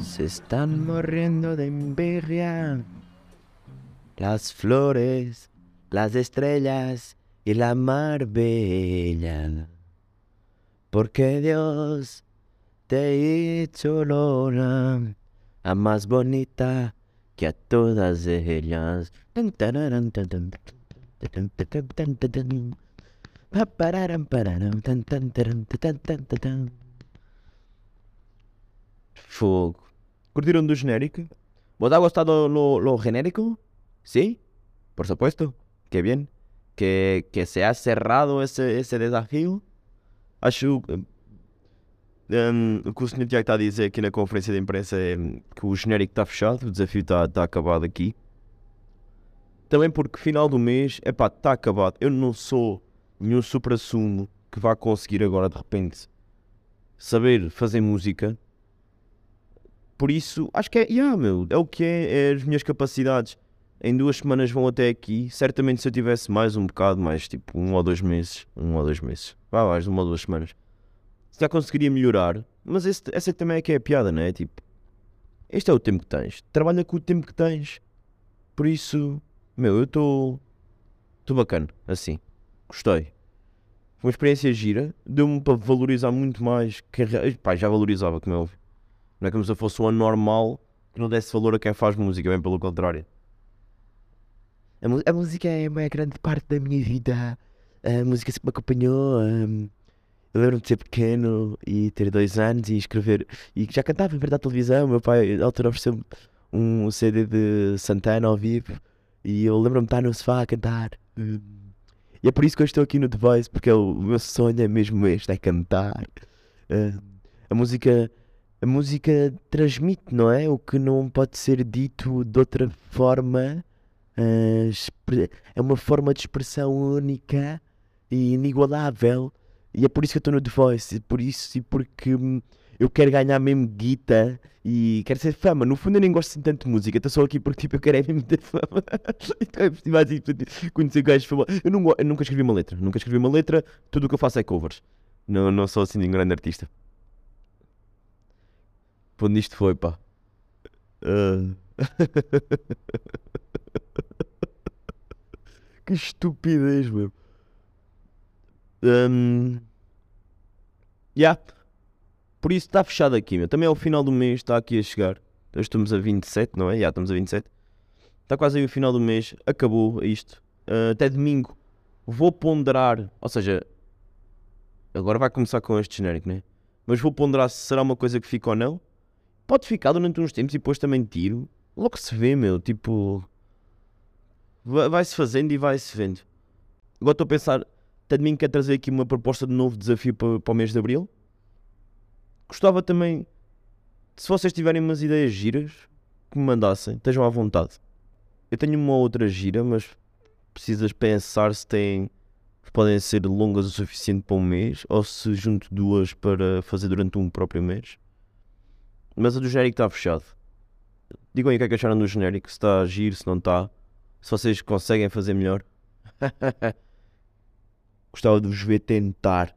Se están muriendo de envidia las flores, las estrellas y la mar bella. Porque Dios te hizo Lola, a más bonita que a todas ellas. Fogo. ¿Curtieron do genérico? ¿Vos ha gustado lo, lo genérico? Sí, por supuesto. Qué bien. Que, que se ha cerrado ese, ese desafío. Acho, hum, o que o Sr. Tiago está a dizer aqui na conferência de imprensa é que o genérico está fechado, o desafio está, está acabado aqui. Também porque final do mês, é pá, está acabado. Eu não sou nenhum supra-sumo que vá conseguir agora de repente saber fazer música. Por isso, acho que é, yeah, meu, é o que é, é as minhas capacidades. Em duas semanas vão até aqui. Certamente se eu tivesse mais um bocado, mais tipo um ou dois meses, um ou dois meses, vá mais uma ou duas semanas, já conseguiria melhorar. Mas esse, essa também é que é a piada, não é? Tipo, este é o tempo que tens. Trabalha com o tempo que tens. Por isso, meu, eu estou. Estou bacana, assim. Gostei. Foi uma experiência gira. Deu-me para valorizar muito mais. Que, pá, já valorizava, como é óbvio. Não é como se eu fosse um anormal que não desse valor a quem faz música, bem pelo contrário. A, música é uma grande parte da minha vida. A música sempre me acompanhou. hum, eu lembro-me de ser pequeno e ter dois anos e escrever. E já cantava em verdade à televisão. Meu pai, na altura, ofereceu-me um CD de Santana ao vivo. E eu lembro-me de estar no sofá a cantar. E é por isso que eu estou aqui no The Voice, porque é o meu sonho é mesmo este, é cantar. Hum, a música a música transmite, não é? O que não pode ser dito de outra forma. ah, é uma forma de expressão única e inigualável. E é por isso que eu estou no The Voice. E por isso e porque hum, eu quero ganhar mesmo guita e quero ser fama. No fundo eu nem gosto assim tanto de música. Estou só aqui porque tipo, eu quero é mesmo ter fama. Então é festivais e tudo, conhecer gajos famosos. Eu, não, eu nunca escrevi uma letra. Nunca escrevi uma letra. Tudo o que eu faço é covers. Não, não sou assim nenhum grande artista. Onde isto foi, pá? Ah. que estupidez, meu. Um... Yeah. Por isso está fechado aqui, meu. Também é o final do mês, está aqui a chegar. Hoje estamos a 27, não é? Já estamos a 27. Está quase aí o final do mês. Acabou isto. Ah, até domingo vou ponderar. Ou seja, agora vai começar com este genérico, né? Mas vou ponderar se será uma coisa que fica ou não. Pode ficar durante uns tempos e depois também tiro. Logo se vê, meu. Tipo. va- Vai-se fazendo e vai-se vendo. Agora estou a pensar. Mim quer trazer aqui uma proposta de novo desafio para, para o mês de Abril. Gostava também. Se vocês tiverem umas ideias giras, que me mandassem. Estejam à vontade. Eu tenho uma outra gira, mas precisas pensar se têm. podem ser longas o suficiente para um mês ou se junto duas para fazer durante um próprio mês. Mas a do genérico está fechado. Digam aí o que é que acharam do genérico, se está a giro, se não está. Se vocês conseguem fazer melhor. Gostava de vos ver tentar.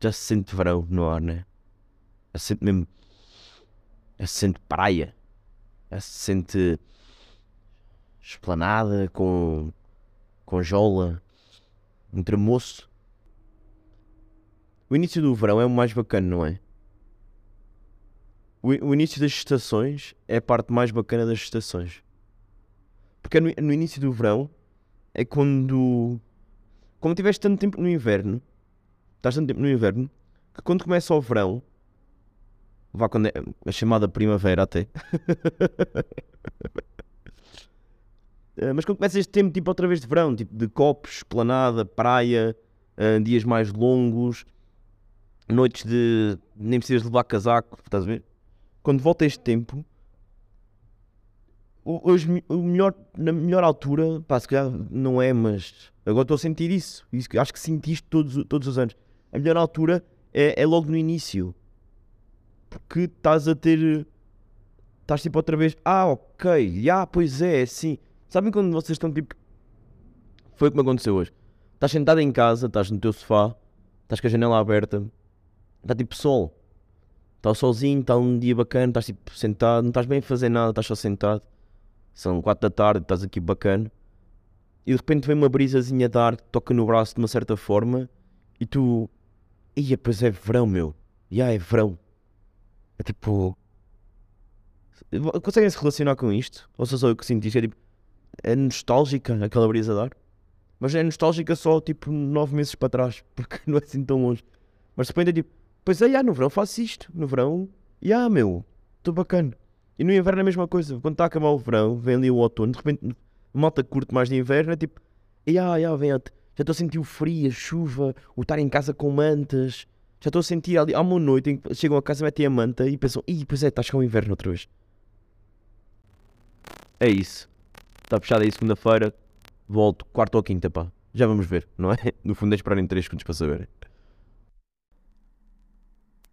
Já se sente verão no ar, né? Já se sente mesmo. Já se sente praia. Já se sente. esplanada com. com jola. Um tremoço. O início do verão é o mais bacana, não é? O, o início das estações é a parte mais bacana das estações. Porque no, no início do verão é quando. Como tiveste tanto tempo no inverno, estás tanto tempo no inverno, que quando começa o verão, vá quando é a chamada primavera até. Eh, Mas quando começa este tempo, tipo outra vez de verão, tipo de copos, esplanada, praia, eh, dias mais longos, noites de nem precisas levar casaco, estás a ver? Quando volta este tempo, me- o melhor, na melhor altura, pá, se calhar não é, mas agora estou a sentir isso. isso acho que sinto isto todos, todos os anos. A melhor altura é, é logo no início. porque estás a ter. Estás tipo outra vez. Ah, ok, já, pois é, é assim. Sabem quando vocês estão tipo. Foi o que me aconteceu hoje. Estás sentado em casa, estás no teu sofá, estás com a janela aberta, está tipo sol. Está sozinho, está um dia bacana, estás tipo sentado, não estás bem a fazer nada, estás só sentado. São quatro da tarde, estás aqui bacana. E de repente vem uma brisazinha de ar que toca no braço de uma certa forma e tu. Ia, pois é verão, meu. Já é verão. É tipo. Conseguem se relacionar com isto? Ou só sou eu que sinto isto? É tipo. É nostálgica aquela brisa de ar? Mas é nostálgica só tipo nove meses para trás, porque não é assim tão longe. Mas de repente é tipo, pois é, já, no verão faço isto. No verão, já, meu, estou bacana. E no inverno é a mesma coisa. Quando está a acabar o verão, vem ali o outono, de repente, malta curte mais de inverno, é tipo, já, já, vem, já estou a sentir o frio, a chuva, o estar em casa com mantas. Já estou a sentir ali, há uma noite em que chegam a casa, metem a manta e pensam, ih, pois é, está a chegar o inverno outra vez. É isso. Está fechado aí segunda-feira. Volto quarta ou quinta, pá. Já vamos ver, não é? No fundo é esperarem 3 segundos para saber.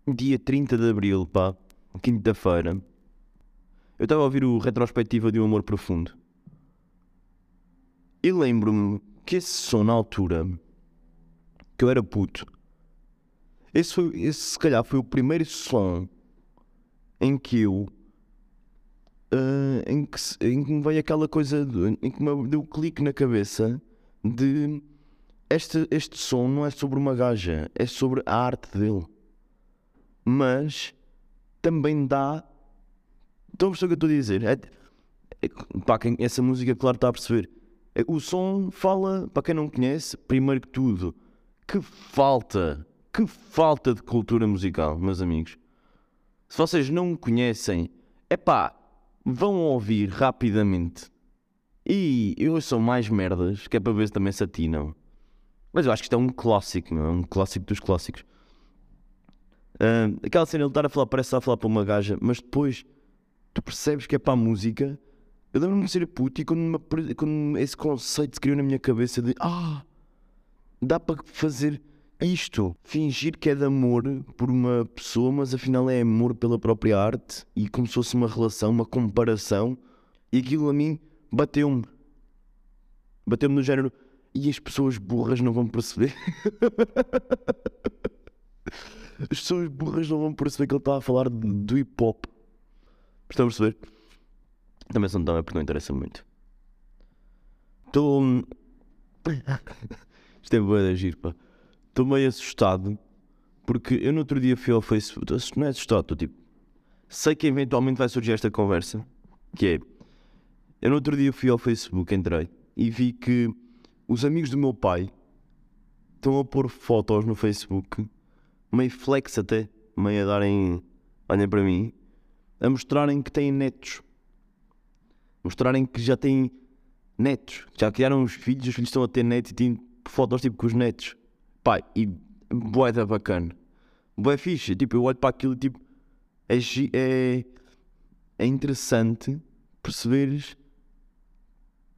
Dia 30 de Abril, pá. Quinta-feira. Eu estava a ouvir o retrospectiva de Um Amor Profundo. E lembro-me que esse som na altura, que eu era puto, esse, foi, esse se calhar foi o primeiro som em que eu Uh, em, que, em, que, me veio aquela coisa, de, em que me deu um clique na cabeça de este, este som não é sobre uma gaja, é sobre a arte dele. Mas também dá. Estão a perceber o que eu estou a dizer? É, é, pá, quem, essa música, claro, está a perceber. É, o som fala, para quem não conhece, primeiro que tudo, que falta, que falta de cultura musical, meus amigos. Se vocês não conhecem, é pá, vão ouvir rapidamente. E eu sou mais merdas, que é para ver se também se atinam. Mas eu acho que isto é um clássico, não é? Um clássico dos clássicos. Uh, aquela cena, ele estar a falar, parece estar a falar para uma gaja, mas depois tu percebes que é para a música. Eu lembro-me de ser puto e quando, me, quando esse conceito se criou na minha cabeça de ah, dá para fazer isto, fingir que é de amor por uma pessoa, mas afinal é amor pela própria arte e como se fosse uma relação, uma comparação, e aquilo a mim bateu-me. Bateu-me no género, e as pessoas burras não vão perceber. as pessoas burras não vão perceber que ele está a falar do hip hop. Estão a perceber? Também são tão, é porque não interessa muito. Estou. Isto é boa de agir, pá estou meio assustado porque eu no outro dia fui ao Facebook. Não é assustado, estou tipo. Sei que eventualmente vai surgir esta conversa. Que é. Eu no outro dia fui ao Facebook, entrei e vi que os amigos do meu pai estão a pôr fotos no Facebook, meio flex até, meio a darem. Olhem para mim, a mostrarem que têm netos. Mostrarem que já têm netos. Já criaram os filhos, os filhos estão a ter netos e têm fotos tipo com os netos. Pá, e bué da bacana. Bué fixe. Tipo, eu olho para aquilo e tipo, é, é, é interessante perceberes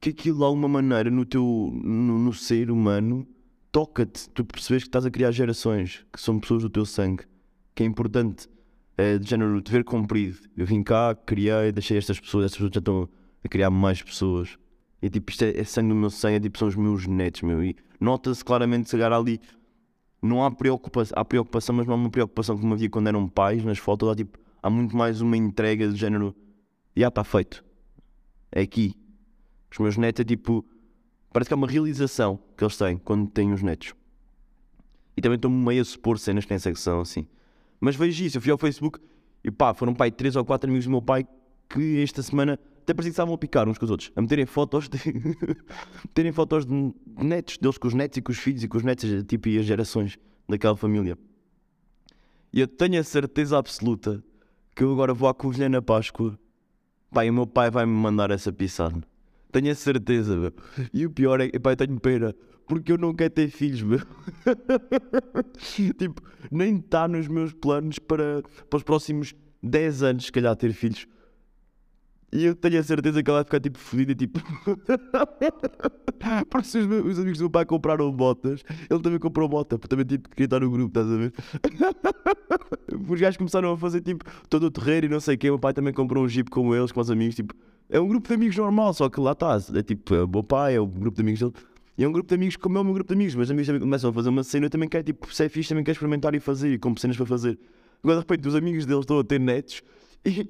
que aquilo de alguma maneira no teu no, no ser humano toca-te, tu percebes que estás a criar gerações que são pessoas do teu sangue, que é importante, é, de género, ver cumprido. Eu vim cá, criei, deixei estas pessoas, estas pessoas já estão a criar mais pessoas. E tipo, isto é, é sangue do meu sangue, é, tipo, são os meus netos, meu. E nota-se claramente, se ali, não há preocupação, há preocupação, mas não há uma preocupação como havia quando eram pais nas fotos. Há, tipo, há muito mais uma entrega de género, já está feito, é aqui. Os meus netos é tipo, parece que é uma realização que eles têm quando têm os netos. E também estou meio a supor cenas que nem secção assim. Mas vejo isso, eu fui ao Facebook e pá, foram pai três ou quatro amigos do meu pai que esta semana até parecia que estavam a picar uns com os outros, a meterem fotos de. terem fotos de netos, deles com os netos e com os filhos e com os netos, tipo, e as gerações daquela família. E eu tenho a certeza absoluta que eu agora vou à Covilhã na Páscoa. Pai, o meu pai vai-me mandar essa pisada. Tenho a certeza, meu. E o pior é que, pai, tenho pena. Porque eu não quero ter filhos, meu. tipo, nem está nos meus planos para, para os próximos 10 anos, se calhar, ter filhos E eu tenho a certeza que ela vai ficar tipo fodida, tipo. Parece os, meus, os amigos do meu pai compraram botas. Ele também comprou bota, porque também tipo, queria estar no grupo, estás a ver? Os gajos começaram a fazer tipo todo o terreiro e não sei o quê. O meu pai também comprou um jeep com eles, com os amigos. Tipo, é um grupo de amigos normal, só que lá está. É tipo, é o meu pai, é o grupo de amigos dele. E é um grupo de amigos como é o meu grupo de amigos. Mas amigos começam a fazer uma cena. Eu também quero, tipo, se é fixe, também quero experimentar e fazer. E compro cenas para fazer. Agora de repente os amigos deles estão a ter netos e,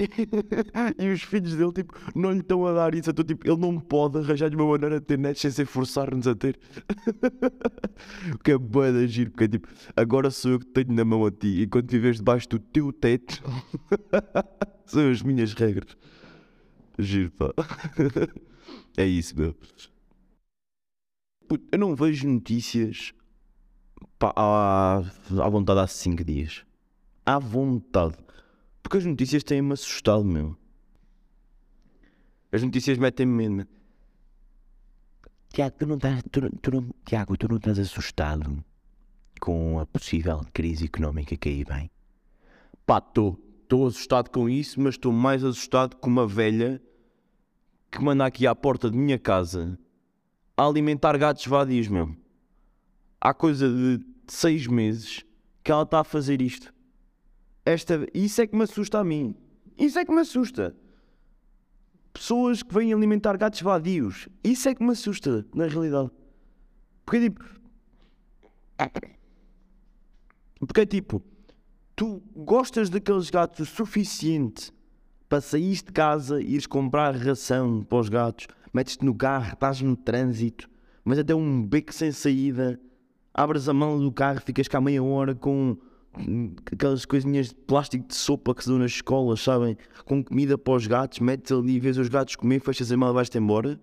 e os filhos dele tipo, não lhe estão a dar isso. Então, tipo, ele não pode arranjar-lhe uma maneira de ter netos sem ser forçar-nos a ter. o que é boa de agir, porque é tipo, agora sou eu que tenho na mão a ti. E quando viveres debaixo do teu teto, são as minhas regras. Giro, pá. é isso, meu. Eu não vejo notícias pá, à, à vontade há 5 dias. À vontade. Porque as notícias têm-me assustado, meu. As notícias metem-me medo. Tiago, tu não estás, tu, tu não, Tiago, tu não estás assustado com a possível crise económica que aí vem? Pá, estou. Estou assustado com isso, mas estou mais assustado com uma velha que manda aqui à porta de minha casa a alimentar gatos vadios, meu. Há coisa de seis meses que ela está a fazer isto. Esta, isso é que me assusta a mim. Isso é que me assusta. Pessoas que vêm alimentar gatos vadios. Isso é que me assusta, na realidade. Porque tipo. Porque tipo. Tu gostas daqueles gatos o suficiente para sair de casa e ires comprar ração para os gatos, metes-te no carro, estás no trânsito, mas até um beco sem saída, abres a mão do carro, ficas cá meia hora com aquelas coisinhas de plástico de sopa que se dão nas escolas, sabem? Com comida para os gatos, metes ali, vês os gatos comer, fechas a mão e vais-te embora.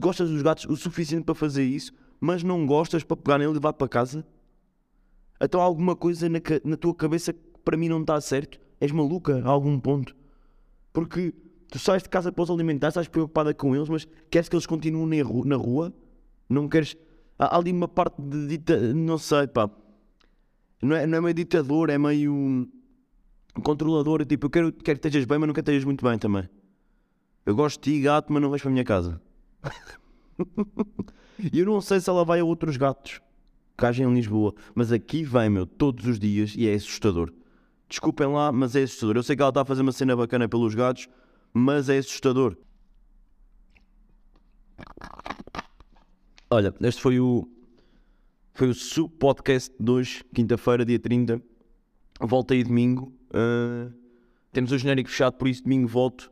Gostas dos gatos o suficiente para fazer isso, mas não gostas para pegar nele e levar para casa? Então há alguma coisa na, na tua cabeça que para mim não está certo? És maluca a algum ponto? Porque tu sais de casa para os alimentar, estás preocupada com eles, mas queres que eles continuem na rua? Não queres. Há ali uma parte de dita. Não sei, pá. Não é, não é meio ditador, é meio. controlador. Tipo, eu quero, quero que estejas bem, mas não quero que estejas muito bem também. Eu gosto de ti, gato, mas não vais para a minha casa. E eu não sei se ela vai a outros gatos que hajam em Lisboa, mas aqui vem, meu, todos os dias e é assustador. Desculpem lá, mas é assustador. Eu sei que ela está a fazer uma cena bacana pelos gatos, mas é assustador. Olha, este foi o. Foi o Sub Podcast de hoje, quinta-feira, dia 30. Volto aí domingo. Uh, temos o genérico fechado, por isso domingo volto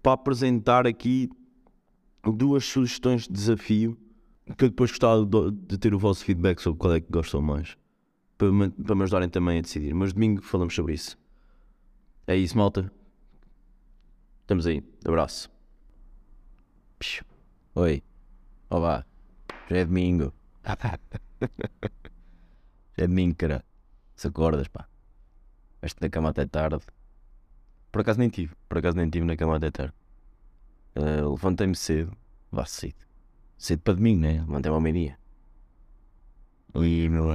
para apresentar aqui duas sugestões de desafio que eu depois gostava de ter o vosso feedback sobre qual é que gostam mais. Para me, para me ajudarem também a decidir. Mas domingo falamos sobre isso. É isso, malta. Estamos aí. Abraço. Oi. Olá. Já é domingo. Já é domingo, cara. Se acordas, pá. Veste na cama até tarde. Por acaso nem tive. Por acaso nem tive na cama até tarde. Uh, Levantei-me cedo. Vá cedo. Cedo para domingo, né? Levantei-me ao meio-dia. E, meu.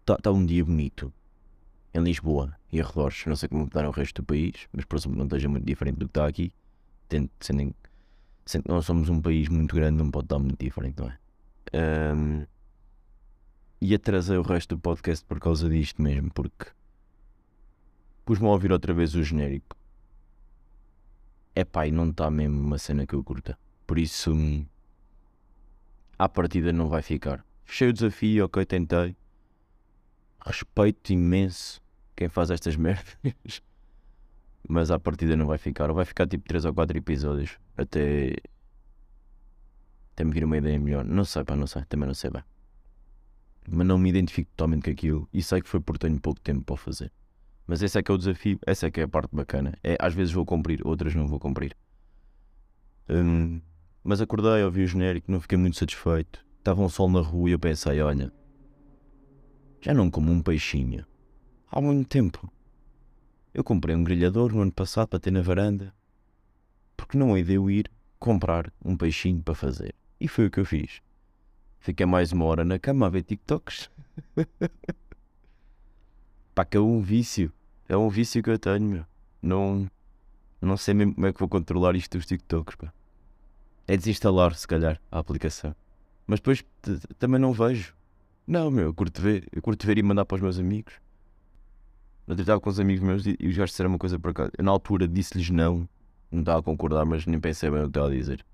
Está tá um dia bonito. Em Lisboa e arredores. Não sei como está no resto do país, mas presumo que não esteja muito diferente do que está aqui. Tendo, sendo, sendo que nós somos um país muito grande, não pode estar muito diferente, não é? Um, e atrasei o resto do podcast por causa disto mesmo, porque pus-me a ouvir outra vez o genérico. É pá, e não está mesmo uma cena que eu curta. Por isso, hum, à partida não vai ficar. Fechei o desafio, ok, tentei. Respeito imenso quem faz estas merdas. Mas à partida não vai ficar. Ou vai ficar tipo 3 ou 4 episódios. Até. Até me vir uma ideia melhor. Não sei, pá, não sei. Também não sei bem. Mas não me identifico totalmente com aquilo. E sei que foi porque tenho pouco tempo para fazer. Mas esse é que é o desafio. Essa é que é a parte bacana. É, às vezes vou cumprir, outras não vou cumprir. Hum, mas acordei, ouvi o genérico, não fiquei muito satisfeito. Estava um sol na rua e eu pensei: olha, já não como um peixinho há muito tempo. Eu comprei um grelhador no ano passado para ter na varanda. Porque não hei de eu ir comprar um peixinho para fazer. E foi o que eu fiz. Fiquei mais uma hora na cama a ver TikToks. Pá, que é um vício. É um vício que eu tenho, meu. Não, Não sei mesmo como é que vou controlar isto dos TikToks, pá. É desinstalar, se calhar, a aplicação. Mas depois também não vejo. Não, meu, eu curto ver, eu curto ver e mandar para os meus amigos. Eu estava com os amigos meus e os gajos disseram uma coisa para cá. Eu na altura disse-lhes não, não estava a concordar, mas nem pensei bem o que estava a dizer.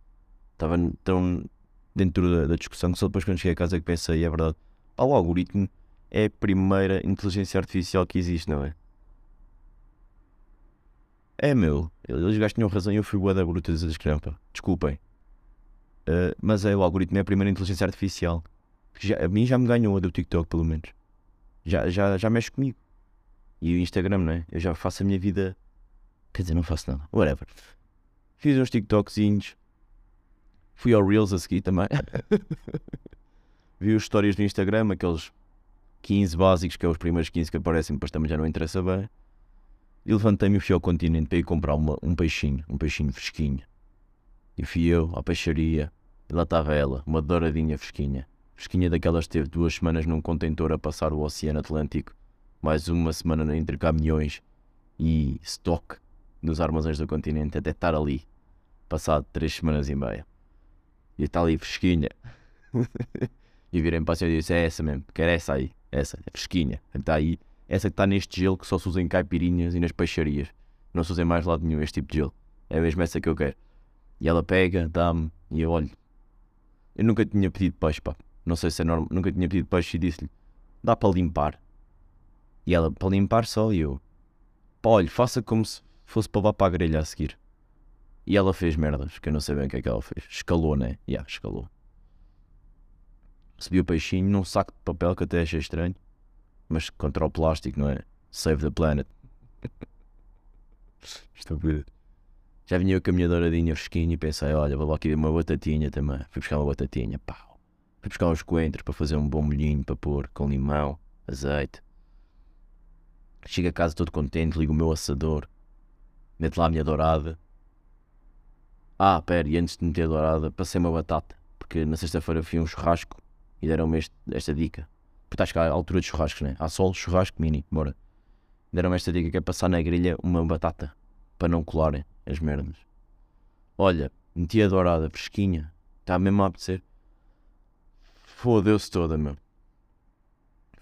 Estava tão dentro da, da discussão que só depois quando cheguei a casa é que pensei, é verdade. Pá, o algoritmo é a primeira inteligência artificial que existe, não é? É meu, eles gajos tinham razão e eu fui boa da bruta não, pá. Desculpem. Uh, mas é o algoritmo é a primeira inteligência artificial. Já- a mim já me ganhou a do TikTok, pelo menos. Já, já, já mexe comigo. E o Instagram, não é? Eu já faço a minha vida. Quer dizer, não faço nada. Whatever. Fiz uns TikTokzinhos. Fui ao Reels a seguir também. Vi os stories do Instagram, aqueles 15 básicos, que é os primeiros 15 que aparecem, depois também já não interessa bem. E levantei-me e fui ao continente para ir comprar uma- um peixinho, um peixinho fresquinho. E fui eu à peixaria. E lá estava ela, uma douradinha fresquinha. Fresquinha daquelas que teve duas semanas num contentor a passar o Oceano Atlântico. Mais uma semana entre caminhões e stock nos armazéns do continente até estar ali. Passado três semanas e meia. E está ali fresquinha. e virem para a senhora e disse: É essa mesmo, quero essa aí. Essa, é fresquinha. Está aí. Essa que está neste gelo que só se usa em caipirinhas e nas peixarias. Não se usa em mais lado nenhum este tipo de gelo. É mesmo essa que eu quero. E ela pega, dá-me, e eu olho. Eu nunca tinha pedido peixe, pá. Não sei se é normal. Nunca tinha pedido peixe e disse-lhe: Dá para limpar. E ela, para limpar só, e eu: Pá, olha, faça como se fosse para levar para a grelha a seguir. E ela fez merdas, que eu não sei bem o que é que ela fez. Escalou, né? Yeah, escalou. Recebi o peixinho num saco de papel que até achei estranho. Mas contra o plástico, não é? Save the planet. Estúpido. Já vinha eu com a minha douradinha fresquinha e pensei, olha, vou lá aqui uma batatinha também. Fui buscar uma batatinha, pau. Fui buscar uns coentros para fazer um bom molhinho para pôr, com limão, azeite. Chego a casa todo contente, ligo o meu assador. Meto lá a minha dourada. Ah, pera, e antes de meter a dourada, passei uma batata. Porque na sexta-feira fui um churrasco e deram-me esta dica. Porque estás cá à altura de churrascos, né? Há sol, churrasco, mini, bora. Deram-me esta dica que é passar na grelha uma batata. Para não colarem as merdas. Olha, meti a dourada, fresquinha. Está mesmo a apetecer. Fodeu-se toda, meu.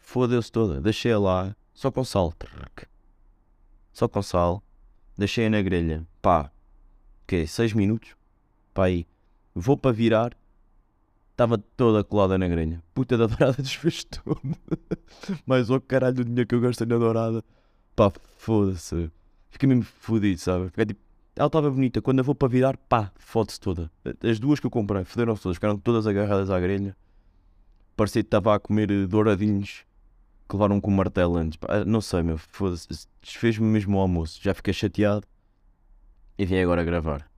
Fodeu-se toda. Deixei-a lá, só com sal. Só com sal. Deixei-a na grelha. Pá, que 6 minutos. Pá aí. Vou para virar. Estava toda colada na grelha. Puta da dourada desfez tudo. Mais o caralho do dinheiro que eu gastei na dourada. Pá, foda-se. Fiquei mesmo fodido, sabe? Fiquei tipo. Ela estava bonita. Quando eu vou para virar, pá, fode-se toda. As duas que eu comprei, foderam-se todas. Ficaram todas agarradas à grelha. Parecia que estava a comer douradinhos que levaram com um martelo antes. Pá, não sei, meu. Desfez-me mesmo o almoço. Já fiquei chateado. E vim agora gravar.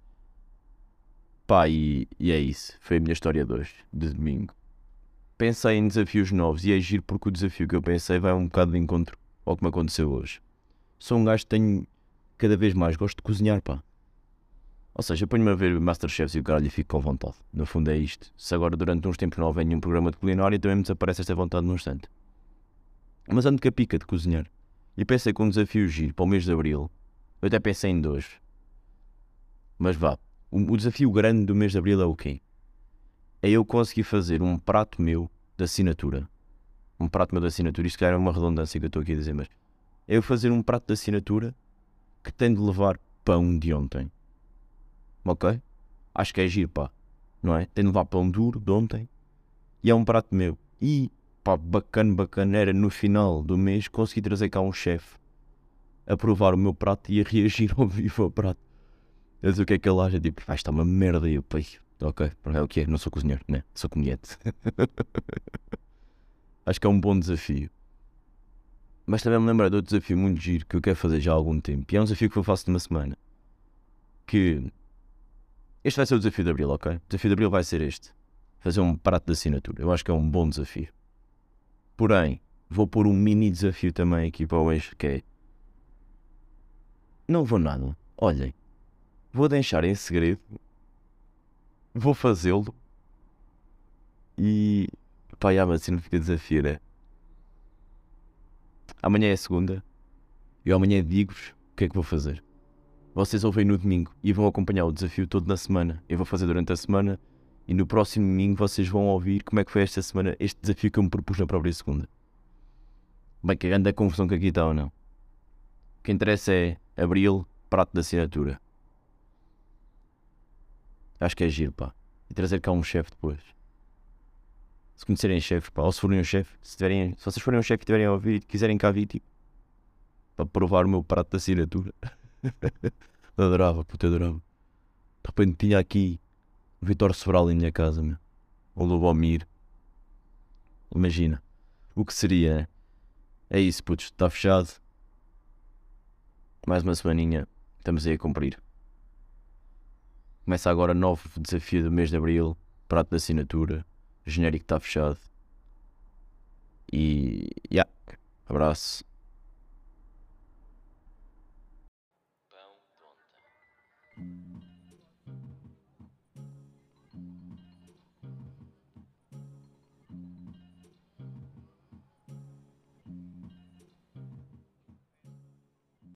Pá, e, e é isso. Foi a minha história de hoje, de domingo. Pensei em desafios novos e é giro porque o desafio que eu pensei vai um bocado de encontro ao que me aconteceu hoje. Sou um gajo que tenho cada vez mais gosto de cozinhar, pá. Ou seja, ponho-me a ver Masterchefs e o caralho e fico com vontade. No fundo é isto. Se agora durante uns tempos não houver nenhum programa de culinária, também me desaparece esta vontade num instante. Mas ando com a pica de cozinhar. E pensei com um desafio giro para o mês de Abril. Eu até pensei em dois. Mas vá, o, o desafio grande do mês de Abril é o quê? É eu conseguir fazer um prato meu de assinatura. Um prato meu de assinatura, isto calhar é uma redundância que eu estou aqui a dizer, mas é eu fazer um prato de assinatura que tem de levar pão de ontem. Ok? Acho que é giro, pá. Não é? Tem de levar pão duro de ontem. E é um prato meu. E, pá, bacana, bacana era no final do mês conseguir trazer cá um chefe a provar o meu prato e a reagir ao vivo ao prato. Eu dizer o que é que ele acha, tipo, vai, está uma merda. Eu, pai, ok, é o que é, não sou cozinheiro, né? Sou comediante. Acho que é um bom desafio. Mas também me lembro de outro desafio muito giro que eu quero fazer já há algum tempo. E é um desafio que eu faço de uma semana. Que. Este vai ser o desafio de Abril, ok? O desafio de Abril vai ser este: fazer um prato de assinatura. Eu acho que é um bom desafio. Porém, vou pôr um mini desafio também aqui para o eixo que é. Não vou nada. Olhem, vou deixar em segredo. Vou fazê-lo. E. Pá, já, mas fica desafio, né? Amanhã é segunda. E amanhã digo-vos o que é que vou fazer. Vocês ouvem no domingo e vão acompanhar o desafio todo na semana. Eu vou fazer durante a semana e no próximo domingo vocês vão ouvir como é que foi esta semana este desafio que eu me propus na própria segunda. Bem, que grande a confusão que aqui está ou não. O que interessa é abril, prato de assinatura. Acho que é giro, pá. E trazer cá um chefe depois. Se conhecerem chefe, pá, ou se forem um chefe, se, tiverem, se vocês forem um chefe e tiverem a ouvir e quiserem cá vir, tipo, para provar o meu prato de assinatura. adorava, puta, adorava. De repente tinha aqui Vitor Sobral em minha casa, meu. O Lubomir. Imagina. O que seria? É isso, putos, está fechado. Mais uma semaninha, estamos aí a cumprir. Começa agora novo desafio do mês de Abril, prato de assinatura, genérico está fechado. E, yeah, abraço.